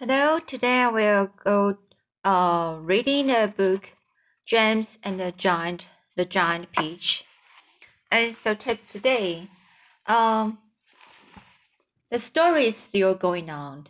Hello, today I will go uh, reading the book James and the Giant, the Giant Peach. And so today, um, the story is still going on.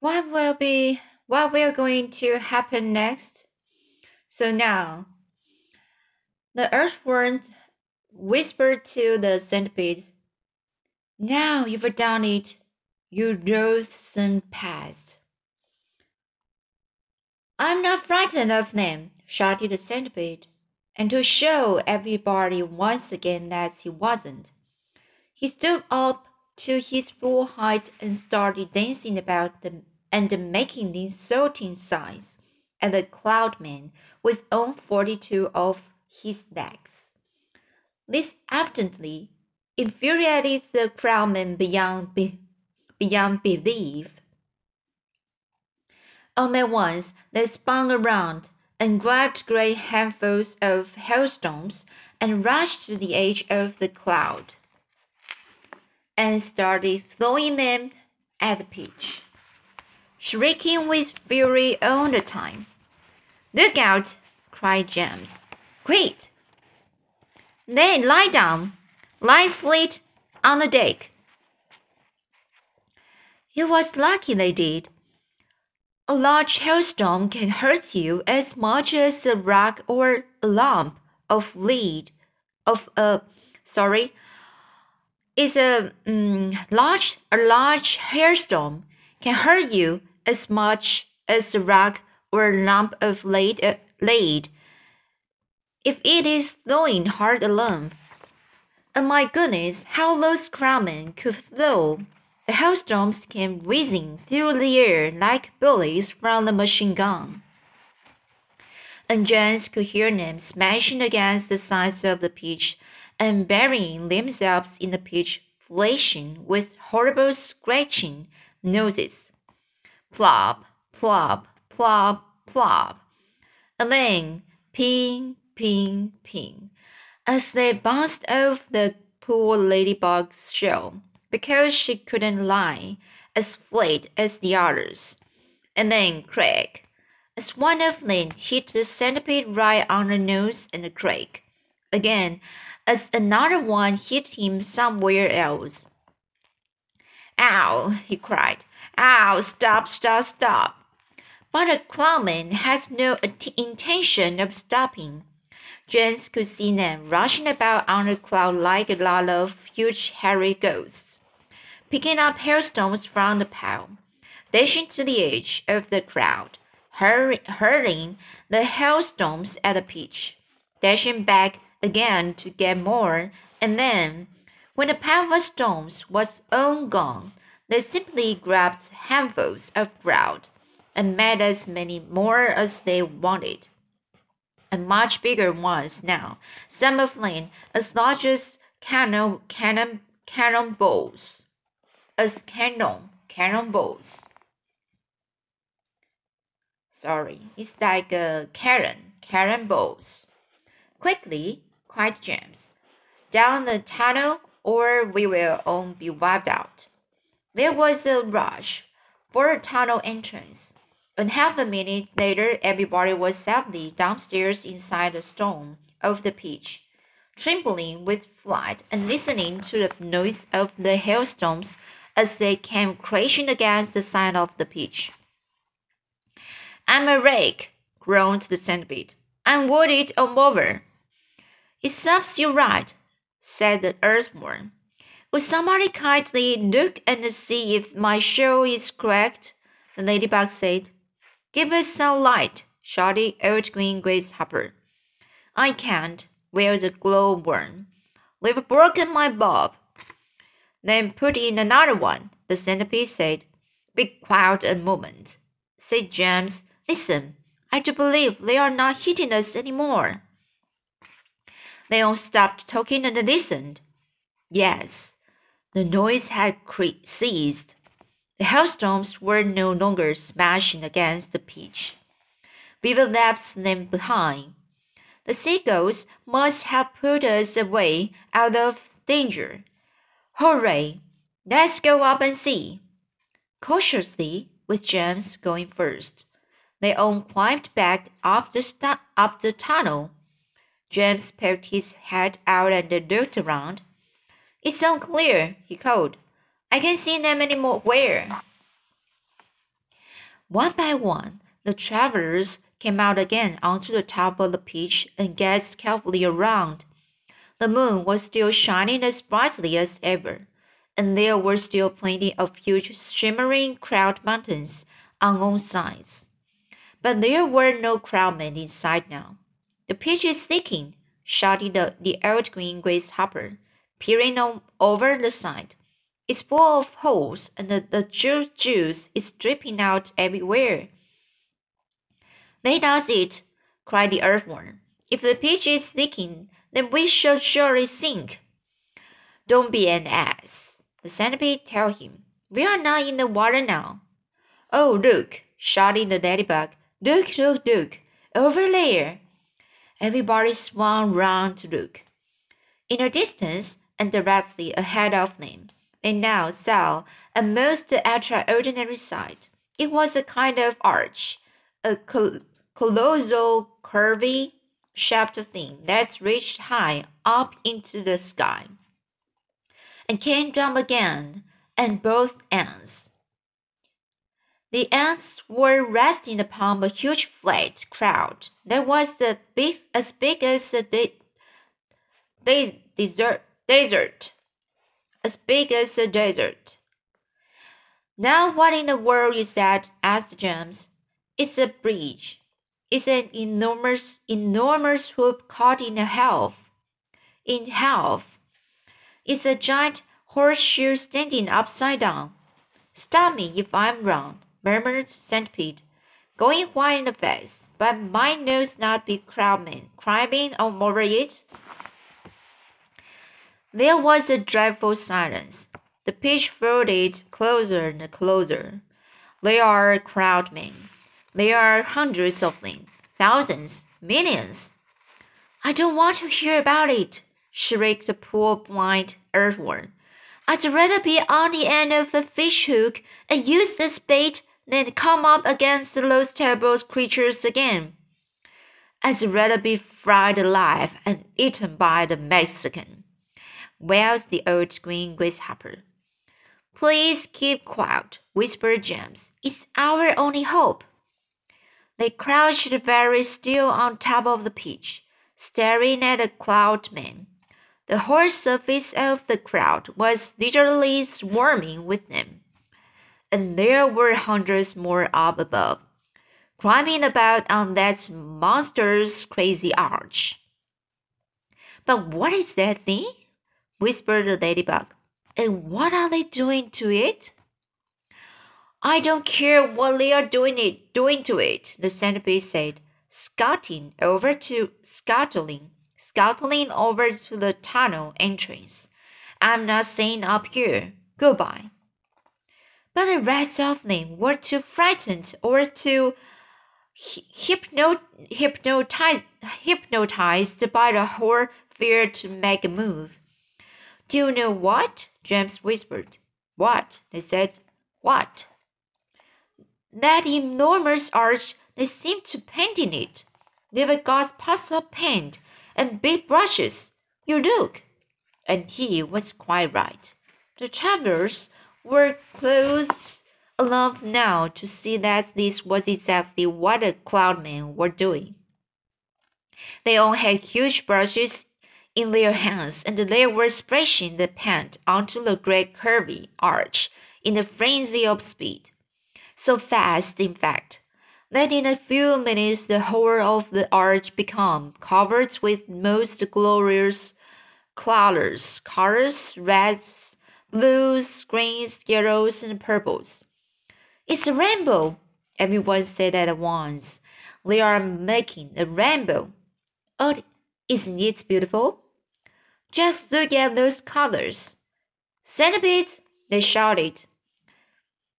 What will be, what will going to happen next? So now, the earthworm whispered to the centipede, Now you've done it, you loathsome past. I'm not frightened of them, shouted the centipede, and to show everybody once again that he wasn't, he stood up to his full height and started dancing about them and making insulting signs at the cloud cloudman with all forty-two of his legs. This evidently infuriated the crowdman beyond, be, beyond belief. All at once they spun around and grabbed great handfuls of hailstones and rushed to the edge of the cloud and started throwing them at the peach, shrieking with fury all the time. Look out! cried James. Quick! Then lie down, lie flat on the deck. It was lucky they did. A large hailstone can hurt you as much as a rock or a lump of lead of a sorry is a um, large a large hailstone can hurt you as much as a rock or a lump of lead, uh, lead if it is throwing hard alone. And my goodness, how those crowdmen could throw the hailstones came whizzing through the air like bullets from a machine gun. And James could hear them smashing against the sides of the pitch and burying themselves in the pitch, flashing with horrible scratching noises. Plop, plop, plop, plop. And then ping, ping, ping, as they bounced off the poor ladybug's shell because she couldn't lie as flat as the others. And then crack, as one of them hit the centipede right on the nose and crack. Again, as another one hit him somewhere else. Ow, he cried. Ow, stop, stop, stop. But the clownman had no intention of stopping. James could see them rushing about on the cloud like a lot of huge hairy ghosts picking up hailstones from the pile, dashing to the edge of the crowd, hurling the hailstones at the pitch, dashing back again to get more, and then, when the pile of stones was all gone, they simply grabbed handfuls of ground and made as many more as they wanted. And much bigger ones now, some of them as large as cannon, cannon, cannonballs as cannon, cannonballs. Sorry, it's like a cannon, cannonballs. Quickly, cried James. Down the tunnel, or we will all be wiped out. There was a rush for a tunnel entrance, and half a minute later, everybody was safely downstairs inside the stone of the pitch, trembling with fright and listening to the noise of the hailstones as they came crashing against the side of the pitch. I'm a rake, groaned the centipede. I'm wounded all over. It serves you right, said the earthworm. Will somebody kindly look and see if my shell is cracked? The ladybug said. Give us some light, shouted old green grasshopper. I can't, wailed the glow glowworm. They've broken my bulb. Then put in another one, the centipede said. Be quiet a moment, said James. Listen, I do believe they are not hitting us any more. They all stopped talking and listened. Yes, the noise had ceased. The hailstones were no longer smashing against the pitch. Beaver left them behind. The seagulls must have put us away out of danger. Hooray! Let's go up and see. Cautiously, with James going first. They all climbed back up the, up the tunnel. James poked his head out and looked around. It's unclear, he called. I can't see them anywhere. One by one, the travelers came out again onto the top of the pitch and gazed carefully around. The moon was still shining as brightly as ever, and there were still plenty of huge shimmering cloud mountains on all sides. But there were no crowdmen in sight now. The pitch is leaking, shouted the, the old green grasshopper, peering on, over the side. It's full of holes, and the, the juice is dripping out everywhere. Let does it, cried the earthworm. If the pitch is leaking, then we shall surely sink. Don't be an ass, the centipede told him. We are not in the water now. Oh, look, shouted the ladybug. Look, look, look, over there. Everybody swung round to look. In the distance, and directly ahead of them, they now saw a most extraordinary sight. It was a kind of arch, a col colossal curvy shaped thing that reached high up into the sky and came down again at both ends. The ends were resting upon a huge flat cloud that was the big, as big as the de de desert, desert, as big as a desert. Now, what in the world is that? asked James. It's a bridge, It's an enormous, enormous hoop caught in a half. In half. It's a giant horseshoe standing upside down. Stop me if I'm wrong, murmured Centipede, going white in the face. But my nose not be crowdman climbing over it. There was a dreadful silence. The pitch floated closer and closer. They are crowdmen. There are hundreds of them, thousands, millions. I don't want to hear about it, shrieked the poor blind earthworm. I'd rather be on the end of a fish hook and use this bait than come up against those terrible creatures again. I'd rather be fried alive and eaten by the Mexican, wailed the old green grasshopper. Please keep quiet, whispered James. It's our only hope. They crouched very still on top of the pitch, staring at the cloud man. The whole surface of the crowd was literally swarming with them, and there were hundreds more up above, climbing about on that monster's crazy arch. But what is that thing? Whispered the ladybug. And what are they doing to it? I don't care what they are doing it doing to it, the centipede said, scuttling over to scuttling scuttling over to the tunnel entrance. I'm not staying up here. Goodbye. But the rest of them were too frightened or too hypno hypnotized, hypnotized by the whole fear to make a move. Do you know what? James whispered. What? They said. What? That enormous arch, they seem to paint in it. They've got of paint and big brushes. You look. And he was quite right. The travelers were close enough now to see that this was exactly what the cloudmen were doing. They all had huge brushes in their hands, and they were splashing the paint onto the great curvy arch in a frenzy of speed so fast, in fact, that in a few minutes the whole of the arch became covered with most glorious colors, colors, reds, blues, greens, yellows, and purples. It's a rainbow, everyone said at once. They are making a rainbow. Oh, isn't it beautiful? Just look at those colors. Centipedes, they shouted.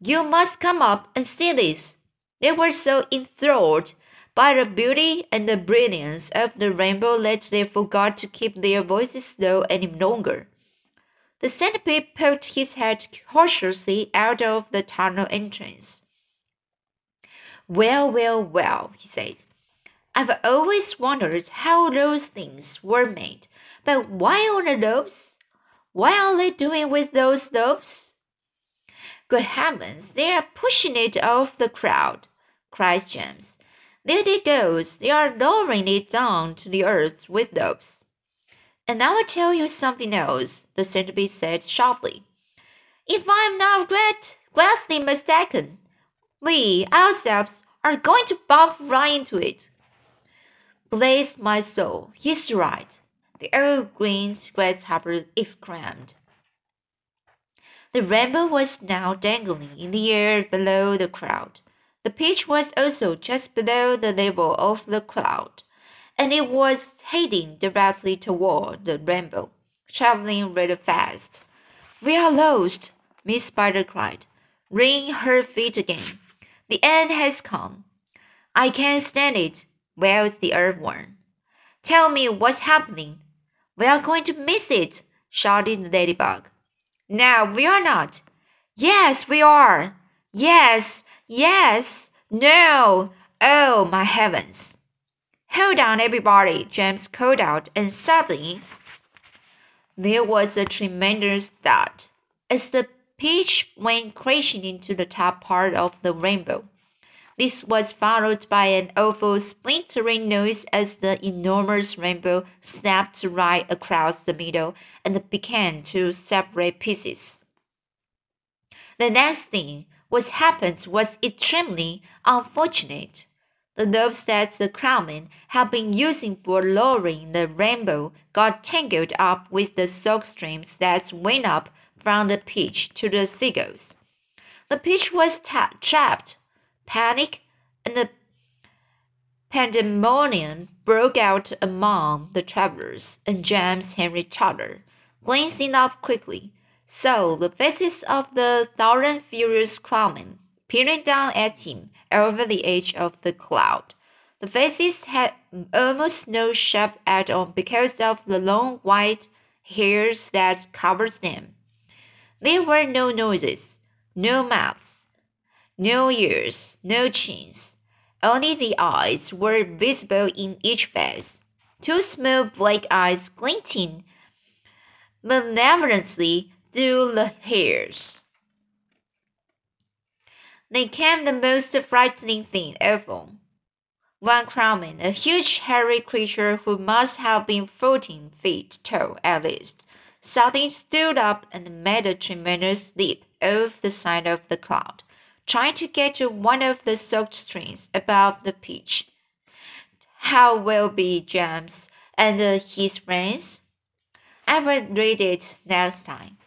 You must come up and see this. They were so enthralled by the beauty and the brilliance of the rainbow that they forgot to keep their voices low any longer. The centipede poked his head cautiously out of the tunnel entrance. Well, well, well, he said. I've always wondered how those things were made, but why on the lobes? What are they doing with those lobes? Good heavens, they are pushing it off the crowd, cries James. There it goes, they are lowering it down to the earth with lobes. And I'll tell you something else, the centipede said sharply. If I'm not great, mistaken, we ourselves are going to bump right into it. Bless my soul, he's right, the old green grasshopper exclaimed. The rainbow was now dangling in the air below the crowd. The pitch was also just below the level of the cloud, and it was heading directly toward the rainbow, traveling really fast. We are lost, Miss Spider cried, wringing her feet again. The end has come. I can't stand it, wailed the earthworm. Tell me what's happening. We are going to miss it, shouted the ladybug. No, we are not. Yes, we are. Yes, yes, no. Oh, my heavens. Hold on, everybody, James called out, and suddenly there was a tremendous thud as the pitch went crashing into the top part of the rainbow. This was followed by an awful splintering noise as the enormous rainbow snapped right across the middle and began to separate pieces. The next thing what happened was extremely unfortunate. The ropes that the crowmen had been using for lowering the rainbow got tangled up with the silk streams that went up from the pitch to the seagulls. The pitch was trapped Panic and pandemonium broke out among the travelers, and James Henry Charter, glancing up quickly, saw the faces of the thousand furious crowmen peering down at him over the edge of the cloud. The faces had almost no shape at all because of the long white hairs that covered them. There were no noses, no mouths, no ears, no chins. Only the eyes were visible in each face. Two small black eyes glinting malevolently through the hairs. They came the most frightening thing ever. One crowman, a huge hairy creature who must have been fourteen feet tall at least, suddenly stood up and made a tremendous leap off the side of the cloud trying to get to one of the soaked strings above the pitch. How will be James and his friends? I will read it next time.